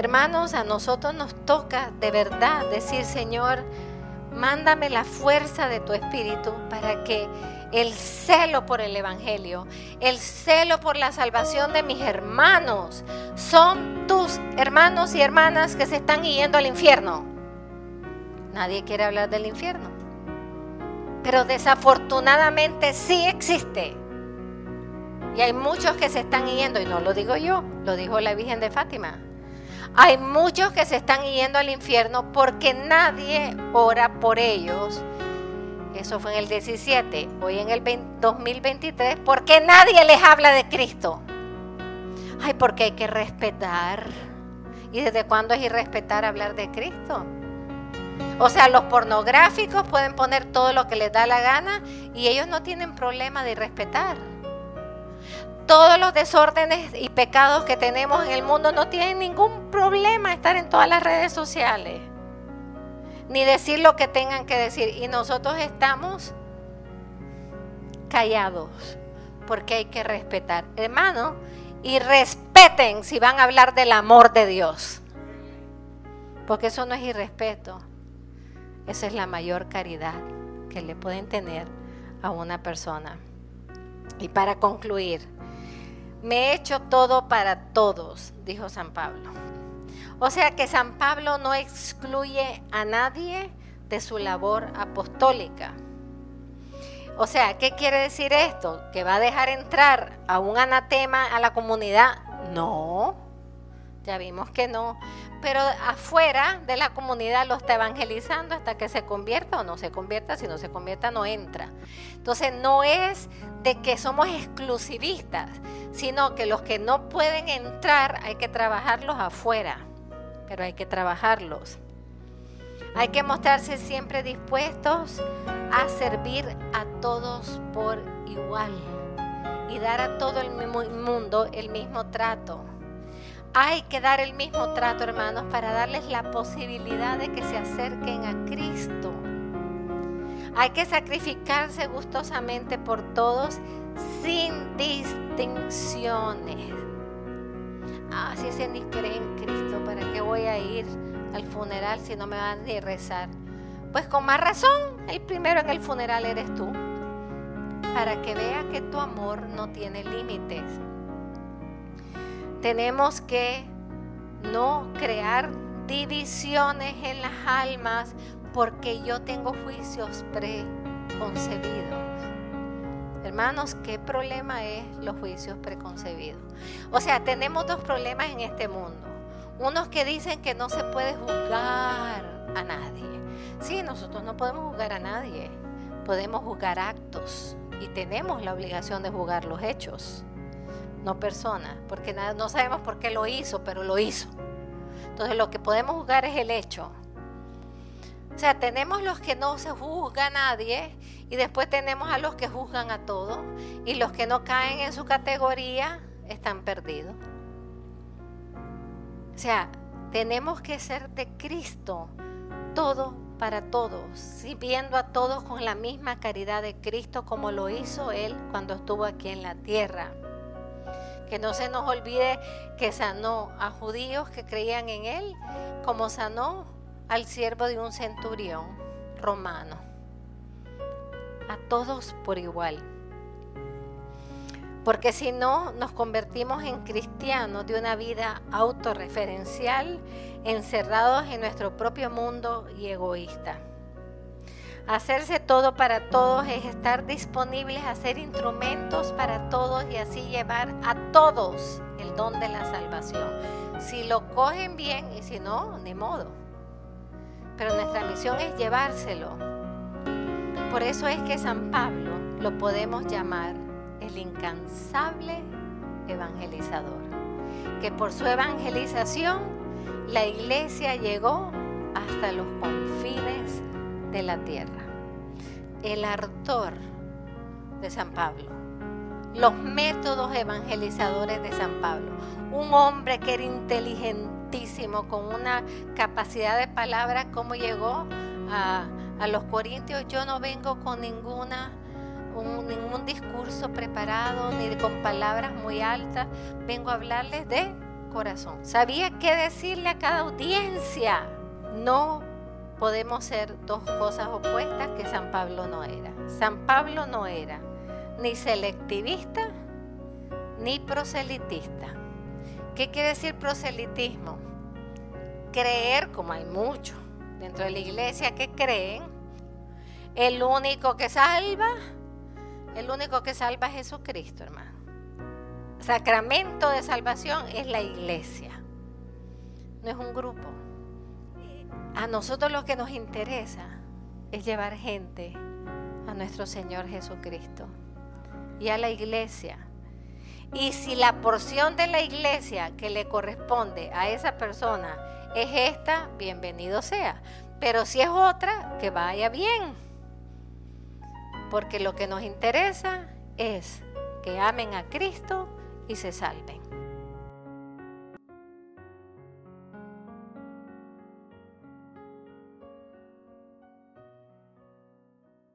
Hermanos, a nosotros nos toca de verdad decir, Señor, mándame la fuerza de tu espíritu para que el celo por el Evangelio, el celo por la salvación de mis hermanos, son tus hermanos y hermanas que se están yendo al infierno. Nadie quiere hablar del infierno, pero desafortunadamente sí existe. Y hay muchos que se están yendo, y no lo digo yo, lo dijo la Virgen de Fátima. Hay muchos que se están yendo al infierno porque nadie ora por ellos. Eso fue en el 17, hoy en el 2023, porque nadie les habla de Cristo. Ay, porque hay que respetar. ¿Y desde cuándo es irrespetar hablar de Cristo? O sea, los pornográficos pueden poner todo lo que les da la gana y ellos no tienen problema de irrespetar todos los desórdenes y pecados que tenemos en el mundo no tienen ningún problema estar en todas las redes sociales. Ni decir lo que tengan que decir. Y nosotros estamos callados porque hay que respetar. Hermano, y respeten si van a hablar del amor de Dios. Porque eso no es irrespeto. Esa es la mayor caridad que le pueden tener a una persona. Y para concluir, me he hecho todo para todos, dijo San Pablo. O sea que San Pablo no excluye a nadie de su labor apostólica. O sea, ¿qué quiere decir esto? ¿Que va a dejar entrar a un anatema a la comunidad? No, ya vimos que no pero afuera de la comunidad lo está evangelizando hasta que se convierta o no se convierta, si no se convierta no entra. Entonces no es de que somos exclusivistas, sino que los que no pueden entrar hay que trabajarlos afuera, pero hay que trabajarlos. Hay que mostrarse siempre dispuestos a servir a todos por igual y dar a todo el mundo el mismo trato. Hay que dar el mismo trato, hermanos, para darles la posibilidad de que se acerquen a Cristo. Hay que sacrificarse gustosamente por todos sin distinciones. Ah, si ese ni cree en Cristo, ¿para qué voy a ir al funeral si no me van a rezar? Pues con más razón, el primero en el funeral eres tú, para que vea que tu amor no tiene límites tenemos que no crear divisiones en las almas porque yo tengo juicios preconcebidos. Hermanos, ¿qué problema es los juicios preconcebidos? O sea, tenemos dos problemas en este mundo. Unos que dicen que no se puede juzgar a nadie. Sí, nosotros no podemos juzgar a nadie. Podemos juzgar actos y tenemos la obligación de juzgar los hechos no persona, porque no sabemos por qué lo hizo, pero lo hizo. Entonces lo que podemos juzgar es el hecho. O sea, tenemos los que no se juzga a nadie y después tenemos a los que juzgan a todo y los que no caen en su categoría están perdidos. O sea, tenemos que ser de Cristo, todo para todos, viendo a todos con la misma caridad de Cristo como lo hizo Él cuando estuvo aquí en la tierra. Que no se nos olvide que sanó a judíos que creían en Él, como sanó al siervo de un centurión romano. A todos por igual. Porque si no, nos convertimos en cristianos de una vida autorreferencial, encerrados en nuestro propio mundo y egoísta. Hacerse todo para todos es estar disponibles a ser instrumentos para todos y así llevar a todos el don de la salvación. Si lo cogen bien y si no, ni modo. Pero nuestra misión es llevárselo. Por eso es que San Pablo lo podemos llamar el incansable evangelizador. Que por su evangelización la iglesia llegó hasta los confines de la tierra. El ardor de San Pablo. Los métodos evangelizadores de San Pablo. Un hombre que era inteligentísimo, con una capacidad de palabra, como llegó a, los corintios. Yo no vengo con ninguna ningún discurso preparado ni con palabras muy altas. Vengo a hablarles de corazón. Sabía qué decirle a cada audiencia. No podemos ser dos cosas opuestas que San Pablo no era. San Pablo no era ni selectivista ni proselitista. ¿Qué quiere decir proselitismo? Creer, como hay muchos dentro de la iglesia que creen, el único que salva, el único que salva es Jesucristo, hermano. Sacramento de salvación es la iglesia, no es un grupo. A nosotros lo que nos interesa es llevar gente a nuestro Señor Jesucristo y a la iglesia. Y si la porción de la iglesia que le corresponde a esa persona es esta, bienvenido sea. Pero si es otra, que vaya bien. Porque lo que nos interesa es que amen a Cristo y se salven.